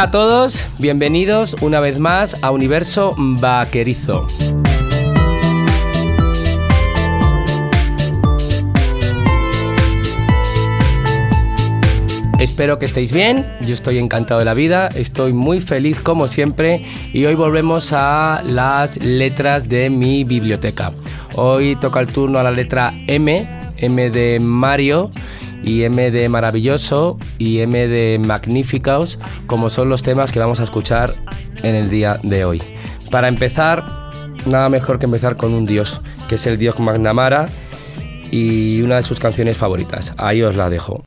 Hola a todos, bienvenidos una vez más a Universo Vaquerizo. Espero que estéis bien, yo estoy encantado de la vida, estoy muy feliz como siempre y hoy volvemos a las letras de mi biblioteca. Hoy toca el turno a la letra M, M de Mario y M de Maravilloso y M de Magnificos, como son los temas que vamos a escuchar en el día de hoy. Para empezar, nada mejor que empezar con un dios, que es el dios Magnamara y una de sus canciones favoritas. Ahí os la dejo.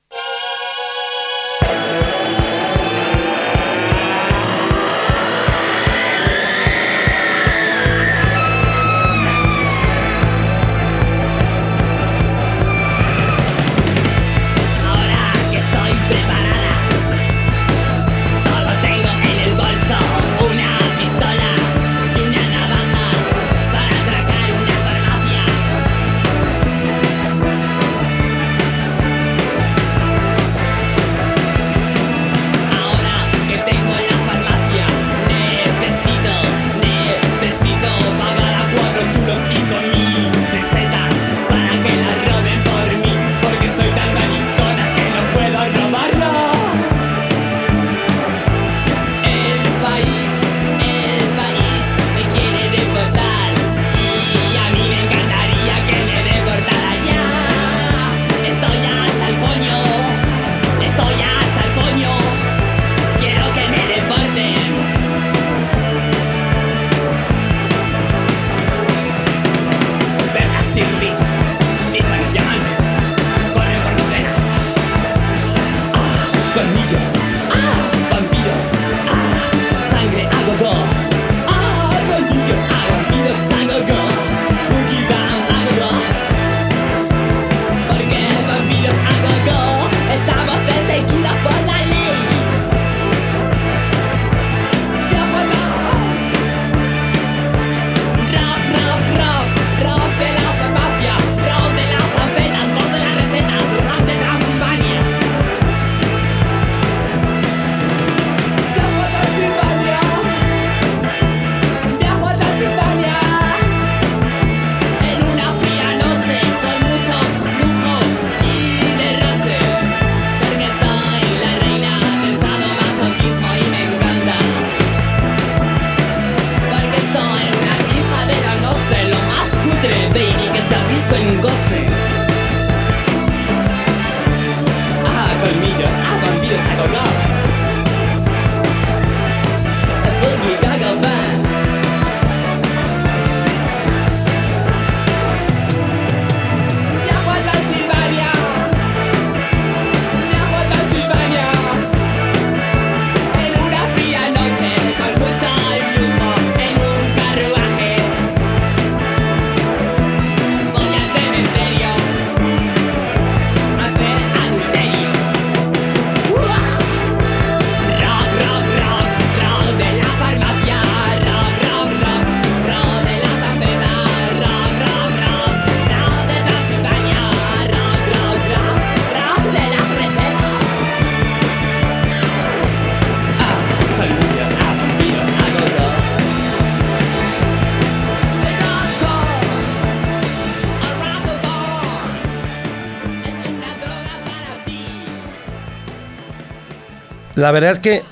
La verdad es que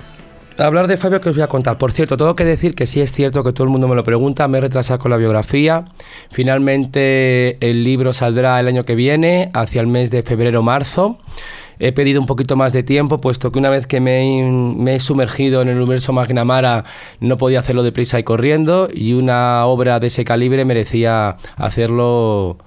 hablar de Fabio que os voy a contar. Por cierto, tengo que decir que sí es cierto que todo el mundo me lo pregunta, me he retrasado con la biografía. Finalmente el libro saldrá el año que viene, hacia el mes de febrero-marzo. He pedido un poquito más de tiempo, puesto que una vez que me he, sumergido en el universo Magnamara no podía hacerlo deprisa y corriendo, y una obra de ese calibre merecía hacerlo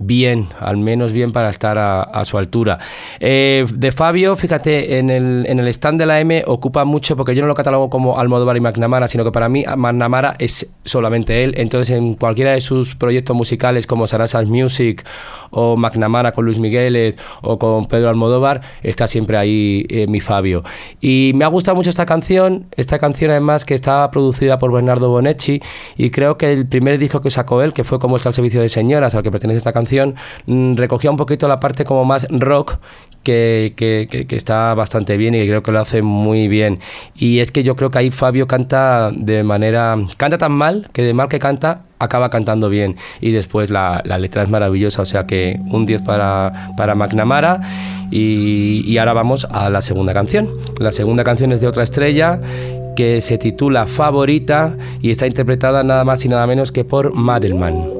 bien, al menos bien para estar a, su altura. Eh, de Fabio, fíjate, en el, en el stand de la M ocupa mucho, porque yo no lo catalogo como Almodóvar y McNamara, sino que para mí McNamara es solamente él. Entonces, en cualquiera de sus proyectos musicales como Sarasas Music o McNamara con Luis Miguel o con Pedro Almodóvar, está siempre ahí eh, mi Fabio. Y me ha gustado mucho esta canción, esta canción además que está producida por Bernardo Bonetti y creo que el primer disco que sacó él, que fue Como está el servicio de señoras, al que pertenece esta canción, canción mm, recogía un poquito la parte como más rock que, está bastante bien y creo que lo hace muy bien. Y es que yo creo que ahí Fabio canta de manera... Canta tan mal que de mal que canta acaba cantando bien. Y después la, la letra es maravillosa, o sea que un 10 para, para McNamara. Y, y ahora vamos a la segunda canción. La segunda canción es de otra estrella que se titula Favorita y está interpretada nada más y nada menos que por Madelman.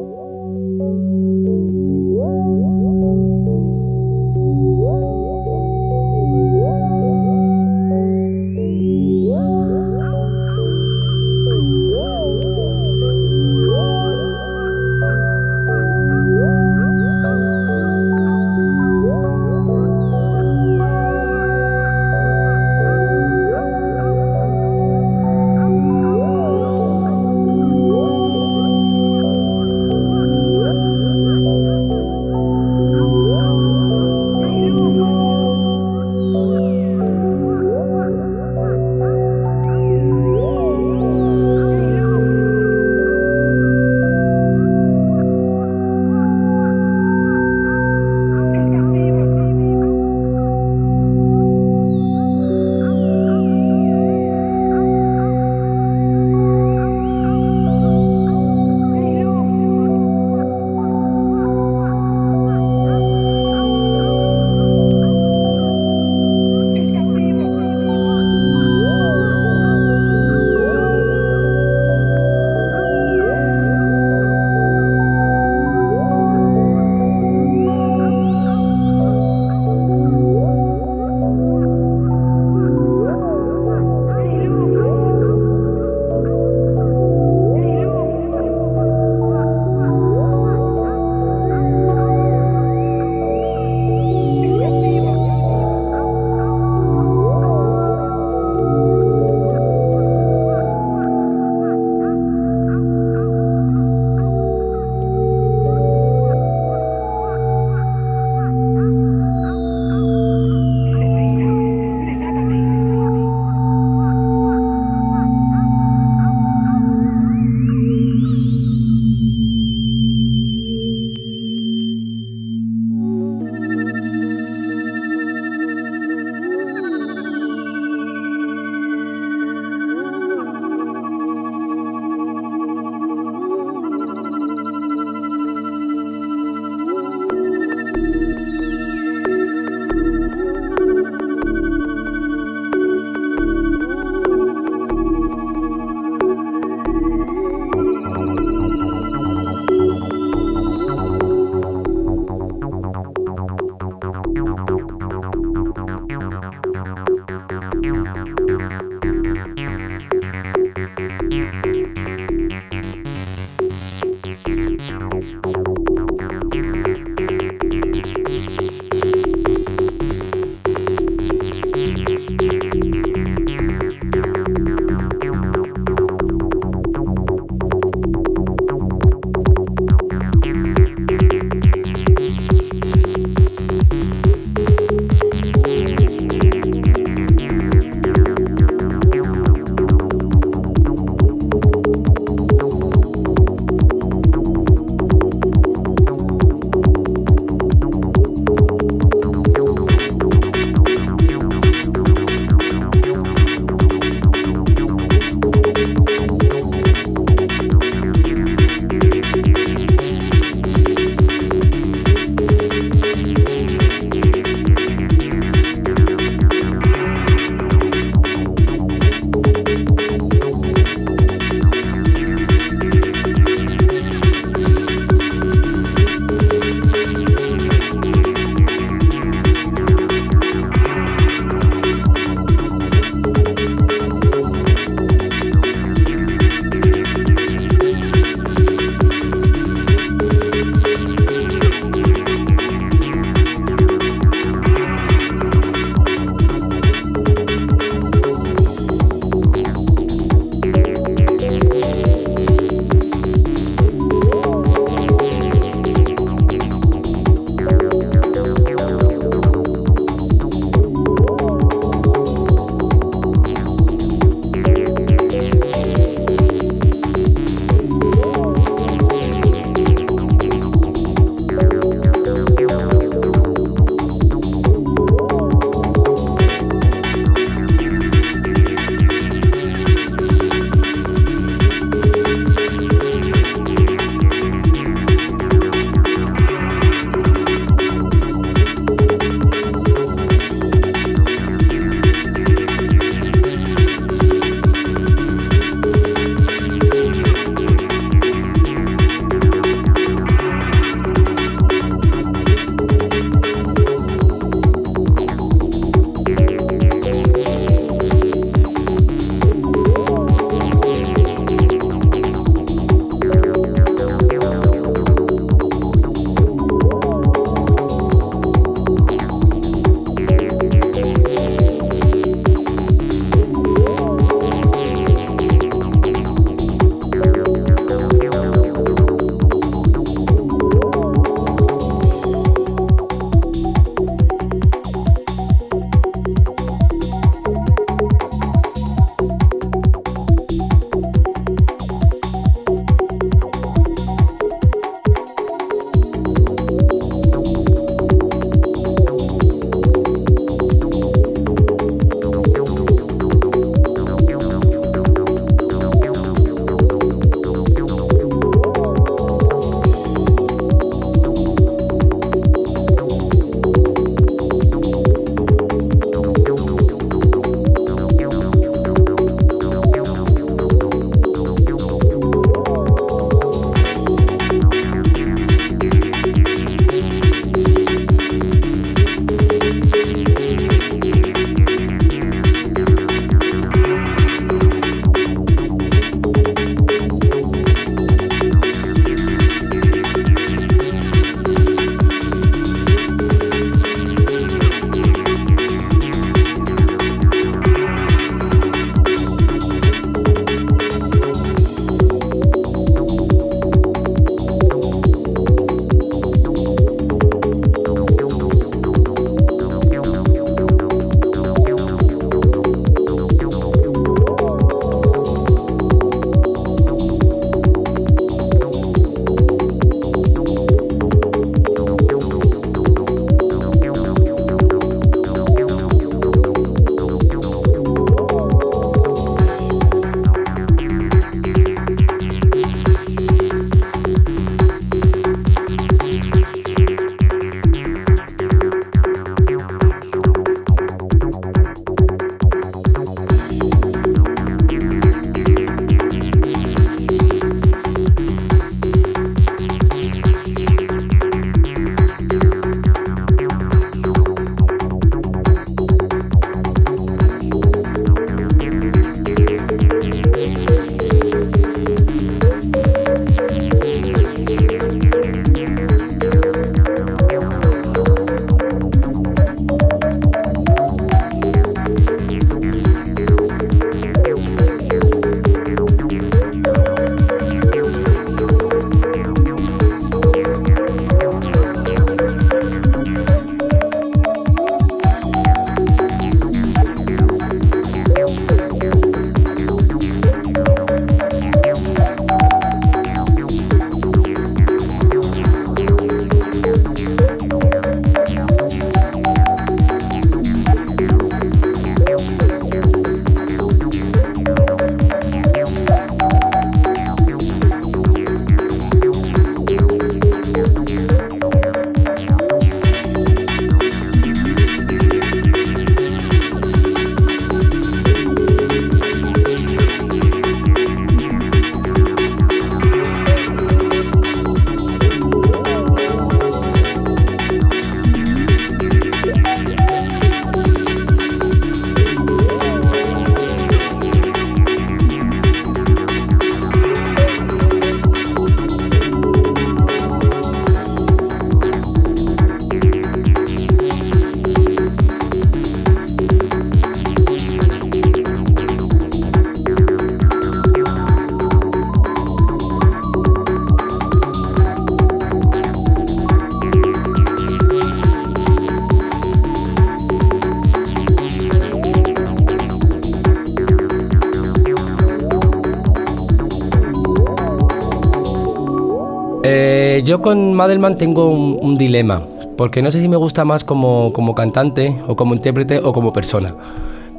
Eh, yo con Madelman tengo un, dilema, porque no sé si me gusta más como, como cantante o como intérprete o como persona.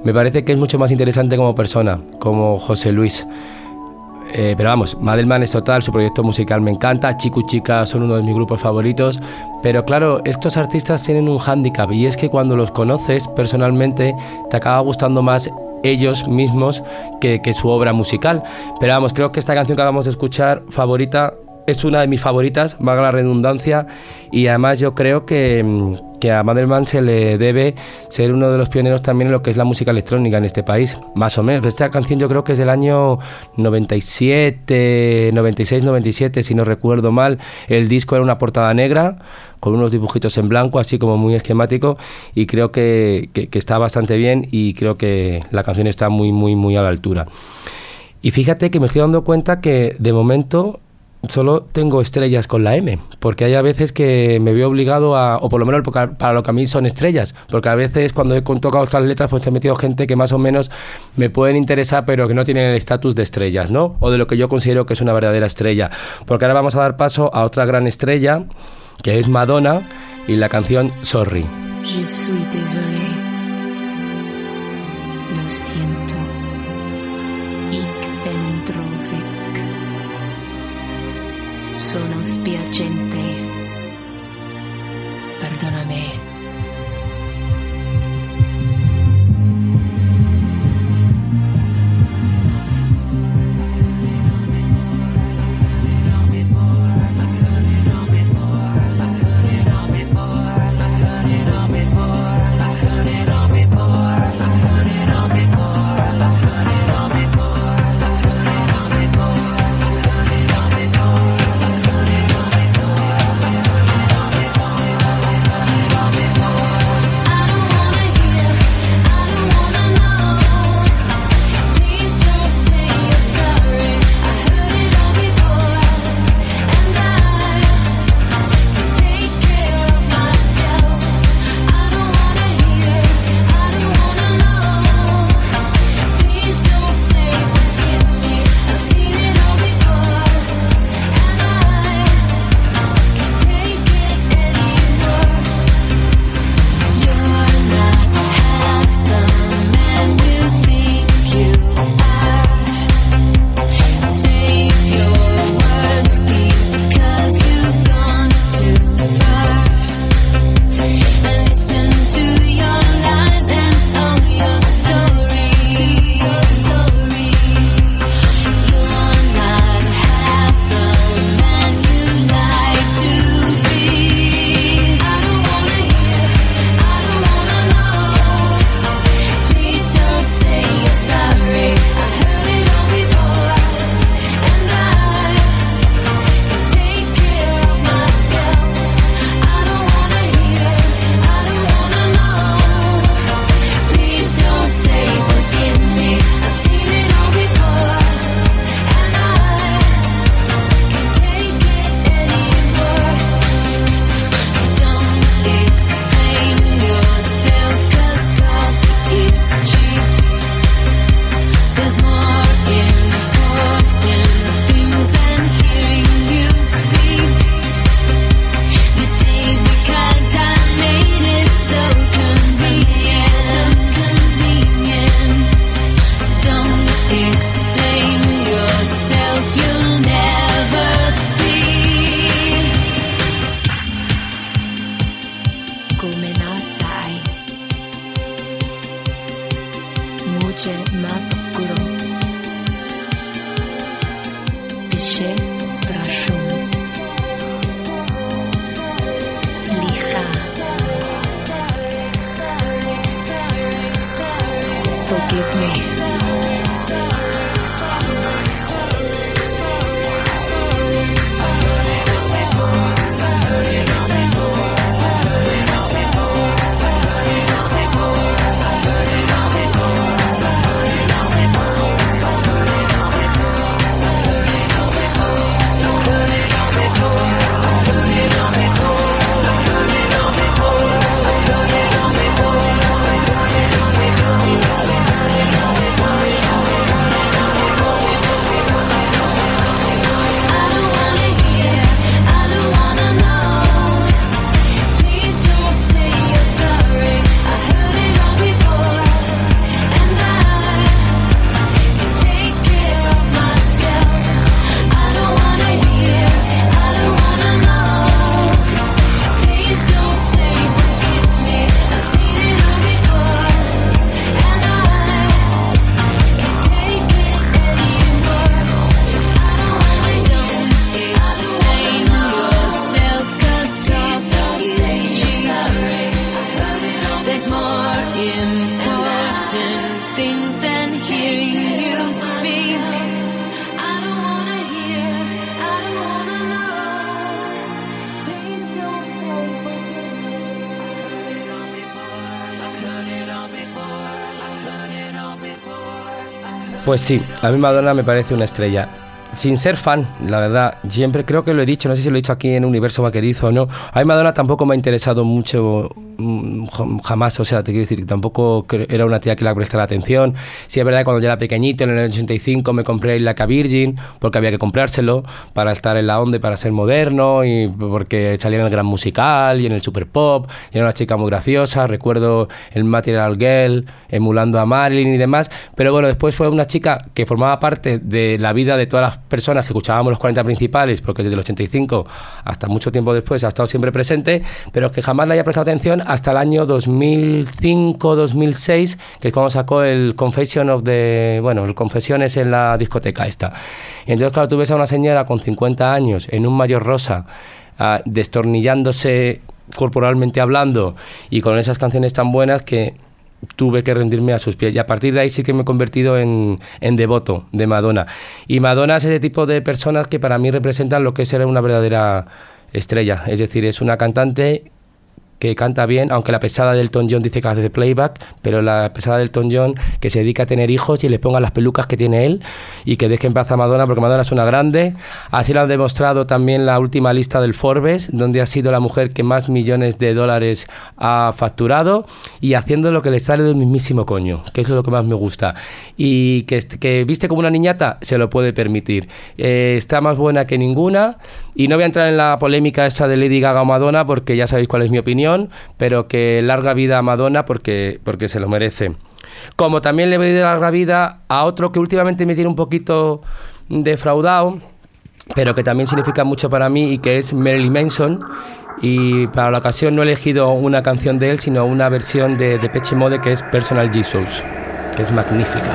Me parece que es mucho más interesante como persona, como José Luis. Eh, pero vamos, Madelman es total, su proyecto musical me encanta, Chico y Chica son uno de mis grupos favoritos, pero claro, estos artistas tienen un hándicap y es que cuando los conoces personalmente te acaba gustando más ellos mismos que, que su obra musical. Pero vamos, creo que esta canción que acabamos de escuchar, favorita, es una de mis favoritas, valga la redundancia, y además yo creo que, mm, que a Madelman se le debe ser uno de los pioneros también en lo que es la música electrónica en este país, más o menos. Esta canción yo creo que es del año 97, 96, 97, si no recuerdo mal. El disco era una portada negra con unos dibujitos en blanco, así como muy esquemático, y creo que, que está bastante bien y creo que la canción está muy, muy, muy a la altura. Y fíjate que me estoy dando cuenta que de momento solo tengo estrellas con la M, porque hay a veces que me veo obligado a, o por lo menos para lo que a mí son estrellas, porque a veces cuando he tocado otras letras pues he metido gente que más o menos me pueden interesar pero que no tienen el estatus de estrellas, ¿no? O de lo que yo considero que es una verdadera estrella, porque ahora vamos a dar paso a otra gran estrella, que es Madonna, y la canción Sorry. sono spiacente. Perdonami. with me. Pues sí, a mí Madonna me parece una estrella sin ser fan, la verdad, siempre creo que lo he dicho, no sé si lo he dicho aquí en Universo Vaquerizo o no. A mí Madonna tampoco me ha interesado mucho, mm, jamás, o sea, te quiero decir, tampoco era una tía que la prestara atención. Sí, es verdad que cuando yo era pequeñito, en el 85, me compré la Virgin, porque había que comprárselo para estar en la onda y para ser moderno, y porque salía en el gran musical y en el super pop, y era una chica muy graciosa. Recuerdo el Material Girl, emulando a Marilyn y demás, pero bueno, después fue una chica que formaba parte de la vida de todas las personas que escuchábamos los 40 principales, porque desde el 85 hasta mucho tiempo después ha estado siempre presente, pero que jamás le haya prestado atención hasta el año 2005-2006, que es cuando sacó el Confession of. Bueno, el Confesiones en la discoteca esta. Y entonces, claro, tú ves a una señora con 50 años en un mayor rosa, ah, destornillándose corporalmente hablando y con esas canciones tan buenas que tuve que rendirme a sus pies. Y a partir de ahí sí que me he convertido en, en, devoto de Madonna. Y Madonna es ese tipo de personas que para mí representan lo que es ser una verdadera estrella. Es decir, es una cantante que canta bien, aunque la pesada del Tom John dice que hace playback, pero la pesada del Tom John que se dedica a tener hijos y le ponga las pelucas que tiene él y que deje en paz a Madonna porque Madonna es una grande. Así lo ha demostrado también la última lista del Forbes, donde ha sido la mujer que más millones de dólares ha facturado y haciendo lo que le sale del mismísimo coño, que eso es lo que más me gusta. Y que, que viste como una niñata, se lo puede permitir. Eh, está más buena que ninguna y no voy a entrar en la polémica esa de Lady Gaga o Madonna porque ya sabéis cuál es mi opinión, pero que larga vida a Madonna porque, porque se lo merece. Como también le dar larga vida a otro que últimamente me tiene un poquito defraudado, pero que también significa mucho para mí y que es Marilyn Manson. Y para la ocasión no he elegido una canción de él, sino una versión de Peche Mode que es Personal Jesus, que es magnífica.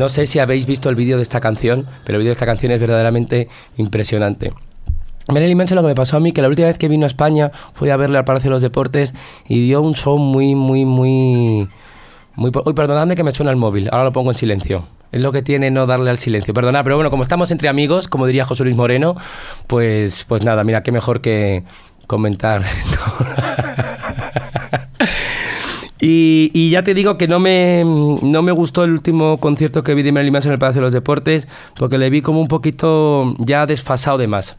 No sé si habéis visto el vídeo de esta canción, pero el vídeo de esta canción es verdaderamente impresionante. Marilyn Manson lo que me pasó a mí, que la última vez que vino a España fui a verle al Palacio de los Deportes y dio un show muy, muy, muy... muy uy, perdonadme que me suena el móvil, ahora lo pongo en silencio. Es lo que tiene no darle al silencio. Perdonad, pero bueno, como estamos entre amigos, como diría José Luis Moreno, pues, pues nada, mira, qué mejor que comentar. Y, ya te digo que no me, no me gustó el último concierto que vi de Marilyn Manson en el Palacio de los Deportes, porque le vi como un poquito ya desfasado de más.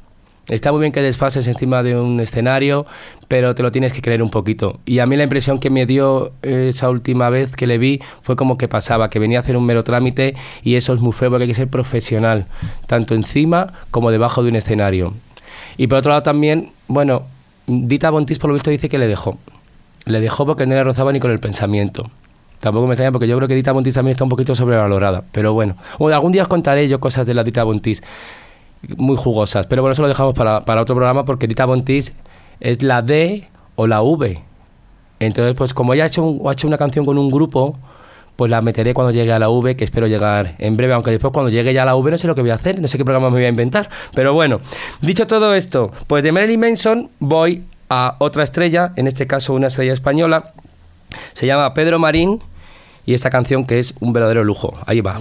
Está muy bien que desfases encima de un escenario, pero te lo tienes que creer un poquito. Y a mí la impresión que me dio esa última vez que le vi fue como que pasaba, que venía a hacer un mero trámite y eso es muy feo porque hay que ser profesional, tanto encima como debajo de un escenario. Y por otro lado también, bueno, Dita Bontis por lo visto dice que le dejó. Le dejó porque no le rozaba ni con el pensamiento. Tampoco me extraña porque yo creo que Dita Bontis también está un poquito sobrevalorada. Pero bueno, bueno algún día os contaré yo cosas de la Dita Bontis muy jugosas. Pero bueno, eso lo dejamos para, para otro programa porque Dita Bontis es la D o la V. Entonces, pues como ella ha hecho, ha hecho una canción con un grupo, pues la meteré cuando llegue a la V, que espero llegar en breve, aunque después cuando llegue ya a la V no sé lo que voy a hacer, no sé qué programa me voy a inventar. Pero bueno, dicho todo esto, pues de Marilyn Manson voy a otra estrella, en este caso una estrella española, se llama Pedro Marín y esta canción que es un verdadero lujo. Ahí va.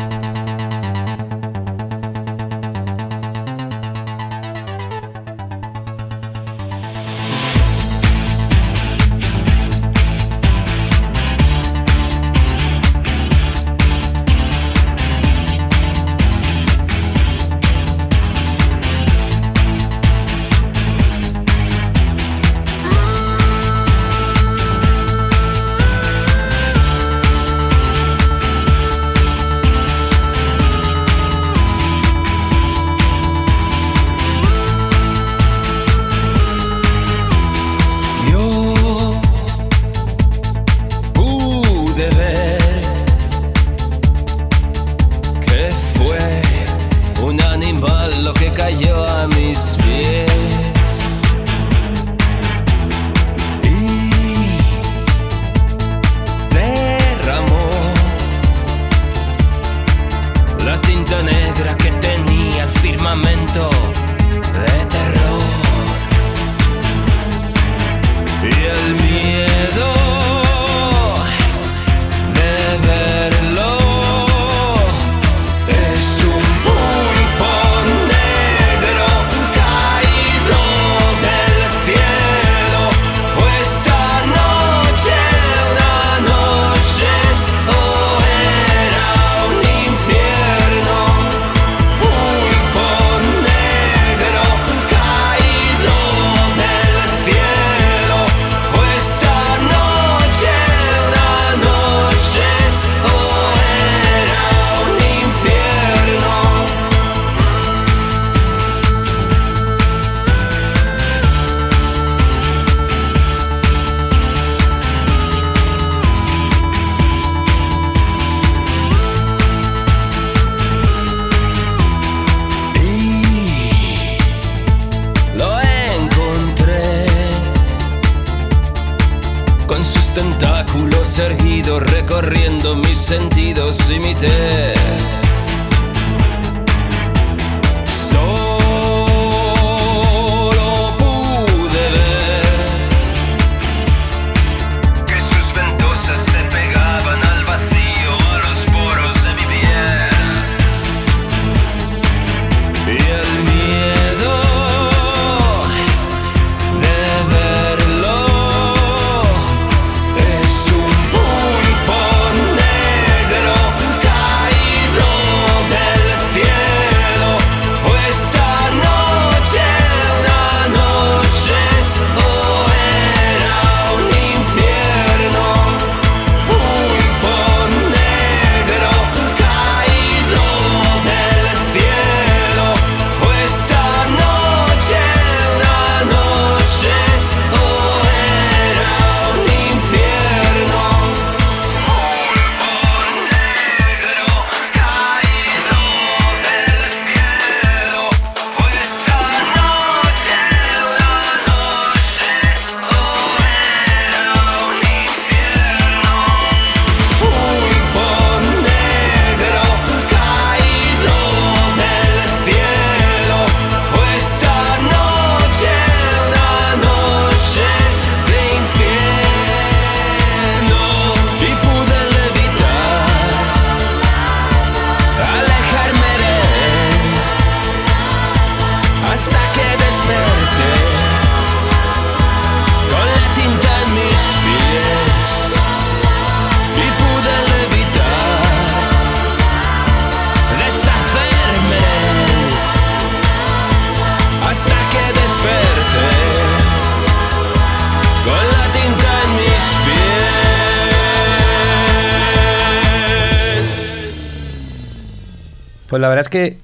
Es que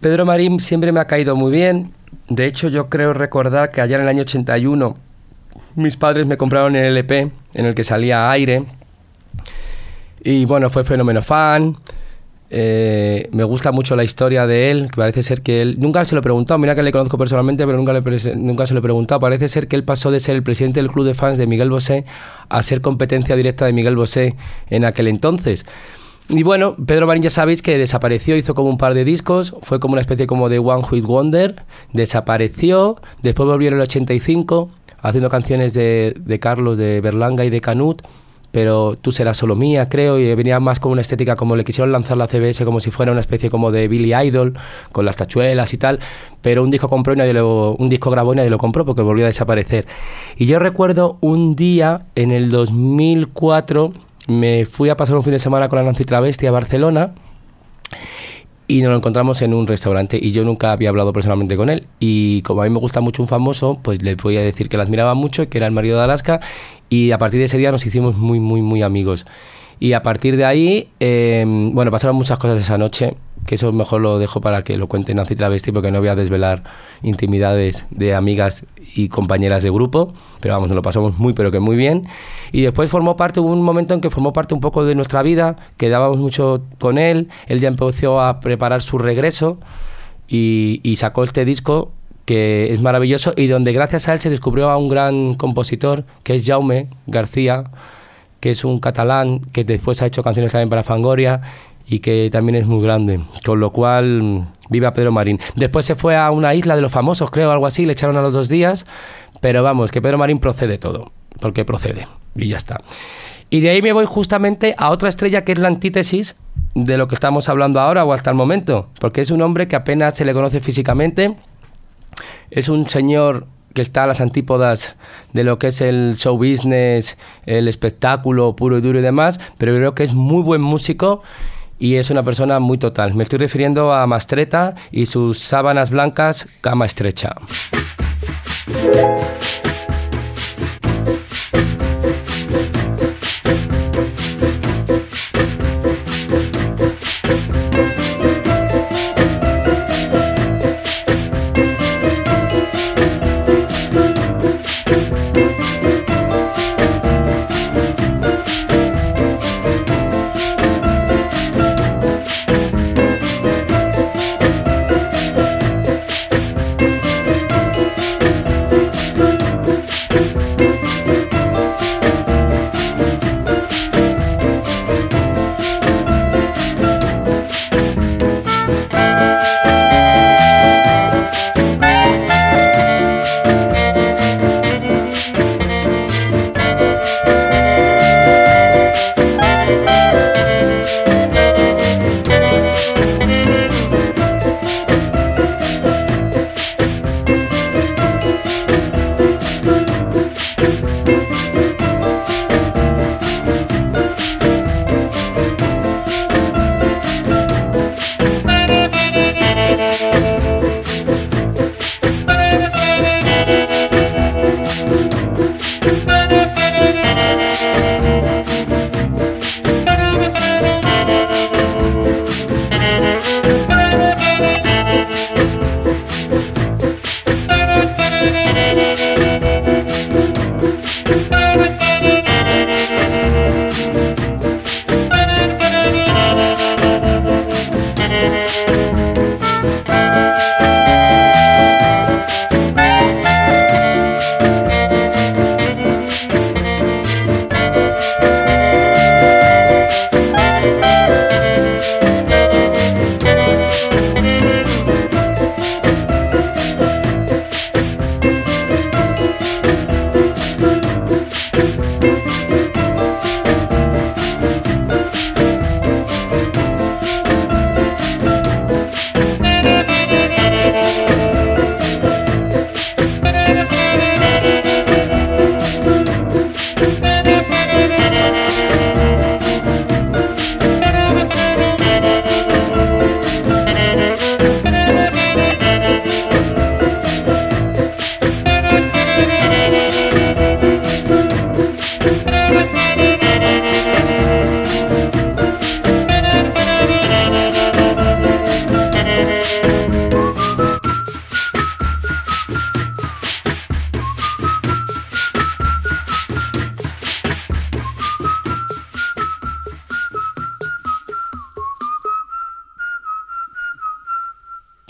Pedro Marín siempre me ha caído muy bien. De hecho, yo creo recordar que allá en el año 81 mis padres me compraron el LP en el que salía aire. Y bueno, fue fenómeno fan. Eh, me gusta mucho la historia de él, que parece ser que él... Nunca se lo he preguntado, mira que le conozco personalmente, pero nunca, se lo he preguntado. Parece ser que él pasó de ser el presidente del club de fans de Miguel Bosé a ser competencia directa de Miguel Bosé en aquel entonces. Y bueno, Pedro Marín ya sabéis que desapareció, hizo como un par de discos, fue como una especie como de One Hit Wonder, desapareció, después volvió en el 85 haciendo canciones de, de Carlos, de Berlanga y de Canut, pero tú serás solo mía, creo, y venía más con una estética como le quisieron lanzar la CBS como si fuera una especie como de Billy Idol, con las tachuelas y tal, pero un disco compró y nadie lo, un disco grabó y nadie lo compró porque volvió a desaparecer. Y yo recuerdo un día en el 2004 me fui a pasar un fin de semana con la Nancy Travesti a Barcelona y nos lo encontramos en un restaurante y yo nunca había hablado personalmente con él. Y como a mí me gusta mucho un famoso pues le voy a decir que la admiraba mucho que era el marido de Alaska y a partir de ese día nos hicimos muy muy muy amigos. Y a partir de ahí eh, bueno pasaron muchas cosas esa noche que eso mejor lo dejo para que lo cuente Nancy Travesti porque no voy a desvelar intimidades de amigas y compañeras de grupo, pero vamos, nos lo pasamos muy pero que muy bien. Y después formó parte, hubo un momento en que formó parte un poco de nuestra vida, quedábamos mucho con él, él ya empezó a preparar su regreso y, y sacó este disco que es maravilloso y donde gracias a él se descubrió a un gran compositor que es Jaume García, que es un catalán que después ha hecho canciones también para Fangoria y que también es muy grande. Con lo cual, viva Pedro Marín. Después se fue a una isla de los famosos, creo, algo así, le echaron a los dos días, pero vamos, que Pedro Marín procede todo, porque procede, y ya está. Y de ahí me voy justamente a otra estrella que es la antítesis de lo que estamos hablando ahora o hasta el momento, porque es un hombre que apenas se le conoce físicamente, es un señor que está a las antípodas de lo que es el show business, el espectáculo puro y duro y demás, pero creo que es muy buen músico y es una persona muy total. Me estoy refiriendo a Mastreta y sus sábanas blancas cama estrecha.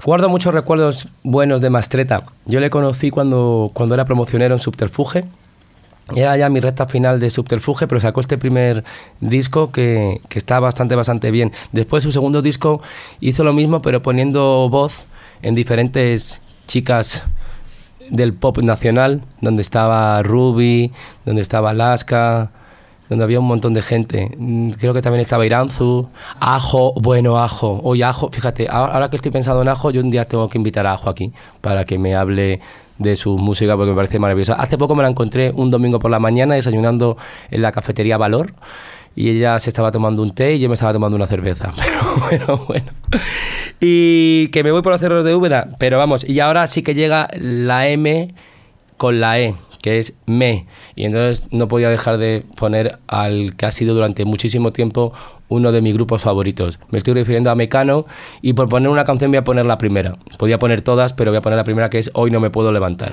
Guardo muchos recuerdos buenos de Mastreta. Yo le conocí cuando, cuando era promocionero en Subterfuge. Era ya mi recta final de Subterfuge, pero sacó este primer disco que, que está bastante, bastante bien. Después su segundo disco hizo lo mismo, pero poniendo voz en diferentes chicas del pop nacional, donde estaba Ruby, donde estaba Alaska, donde había un montón de gente. Mm, Creo que también estaba Iranzu, Ajo, bueno, Ajo. Hoy Ajo, fíjate, ahora que estoy pensando en Ajo, yo un día tengo que invitar a Ajo aquí para que me hable de su música porque me parece maravillosa. Hace poco me la encontré un domingo por la mañana desayunando en la cafetería Valor y ella se estaba tomando un té y yo me estaba tomando una cerveza. Pero bueno, bueno. Y que me voy por los cerros de Úbeda, pero vamos, y ahora sí que llega la M con la E, que es me. Y entonces no podía dejar de poner al que ha sido durante muchísimo tiempo uno de mis grupos favoritos. Me estoy refiriendo a Mecano y por poner una canción voy a poner la primera. Podía poner todas, pero voy a poner la primera que es Hoy no me puedo levantar.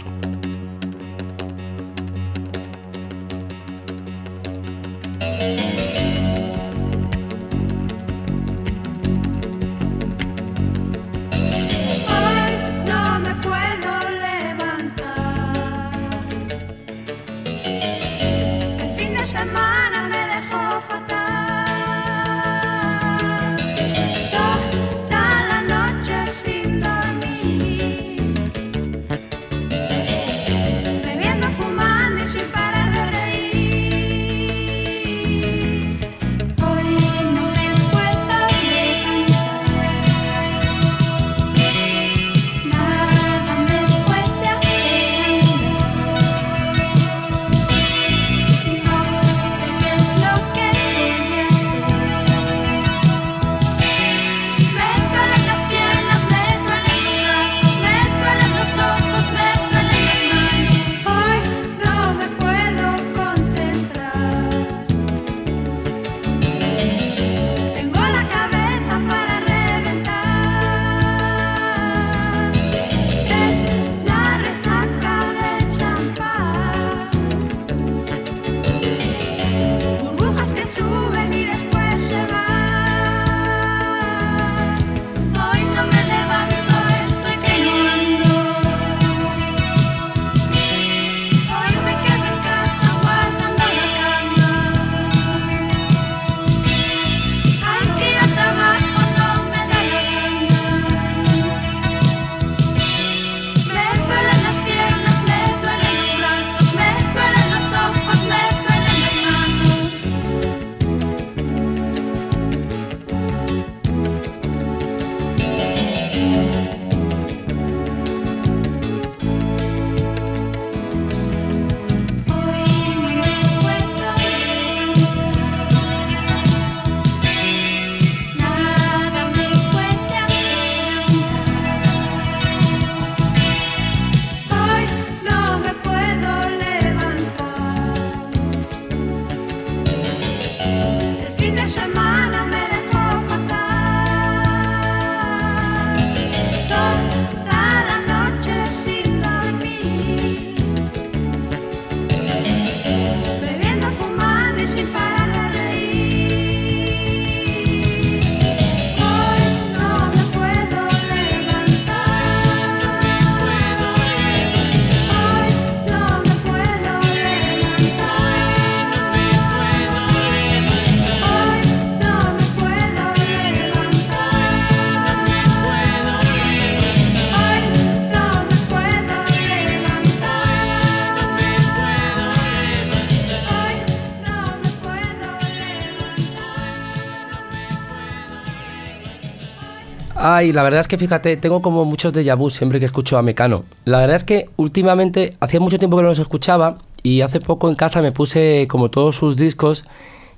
Ay, la verdad es que fíjate, tengo como muchos déjà vu siempre que escucho a Mecano. La verdad es que últimamente, hacía mucho tiempo que no los escuchaba y hace poco en casa me puse como todos sus discos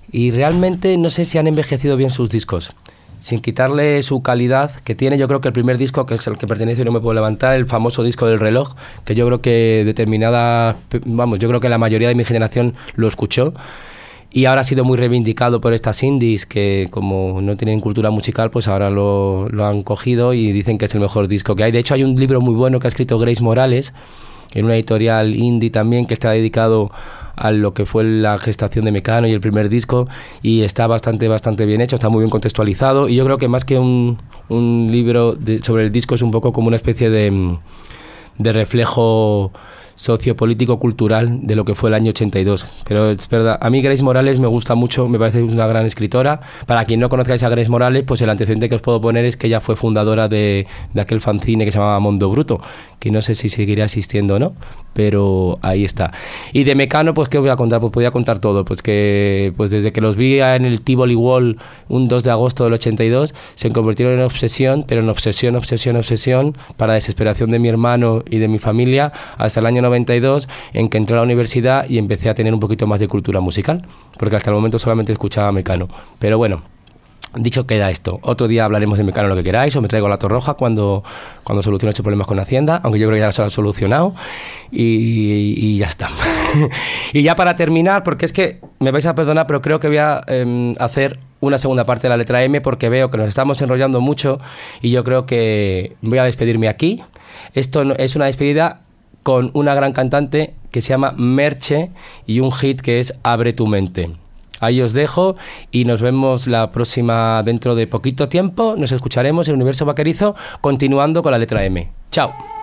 y realmente no sé si han envejecido bien sus discos. Sin quitarle su calidad que tiene, yo creo que el primer disco, que es el que pertenece y no me puedo levantar, el famoso disco del reloj, que yo creo que determinada, vamos, yo creo que la mayoría de mi generación lo escuchó y ahora ha sido muy reivindicado por estas indies que como no tienen cultura musical pues ahora lo, lo han cogido y dicen que es el mejor disco que hay. De hecho hay un libro muy bueno que ha escrito Grace Morales en una editorial indie también que está dedicado a lo que fue la gestación de Mecano y el primer disco y está bastante bastante bien hecho, está muy bien contextualizado y yo creo que más que un, un libro de- sobre el disco es un poco como una especie de, de reflejo sociopolítico cultural de lo que fue el año 82. Pero es verdad, a mí Grace Morales me gusta mucho, me parece una gran escritora. Para quien no conozcáis a Grace Morales, pues el antecedente que os puedo poner es que ella fue fundadora de, de aquel fanzine que se llamaba Mondo Bruto, que no sé si seguirá existiendo o no, pero ahí está. Y de Mecano, pues ¿qué voy a contar? Pues voy a contar todo, pues que pues desde que los vi en el Tivoli Wall un 2 de agosto del 82, se convirtieron en obsesión, pero en obsesión, obsesión, obsesión, para desesperación de mi hermano y de mi familia, hasta el año 92, en que entré a la universidad y empecé a tener un poquito más de cultura musical, porque hasta el momento solamente escuchaba Mecano. Pero bueno, Dicho queda esto. Otro día hablaremos de Mecano lo que queráis, o me traigo la Torroja cuando, cuando solucione estos problemas con Hacienda, aunque yo creo que ya se lo han solucionado, y, ya está. y ya para terminar, porque es que me vais a perdonar, pero creo que voy a em, hacer una segunda parte de la letra M, porque veo que nos estamos enrollando mucho, y yo creo que voy a despedirme aquí. Esto es una despedida con una gran cantante que se llama Merche y un hit que es Abre tu mente. Ahí os dejo y nos vemos la próxima dentro de poquito tiempo. Nos escucharemos en Universo Vaquerizo continuando con la letra M. Chao.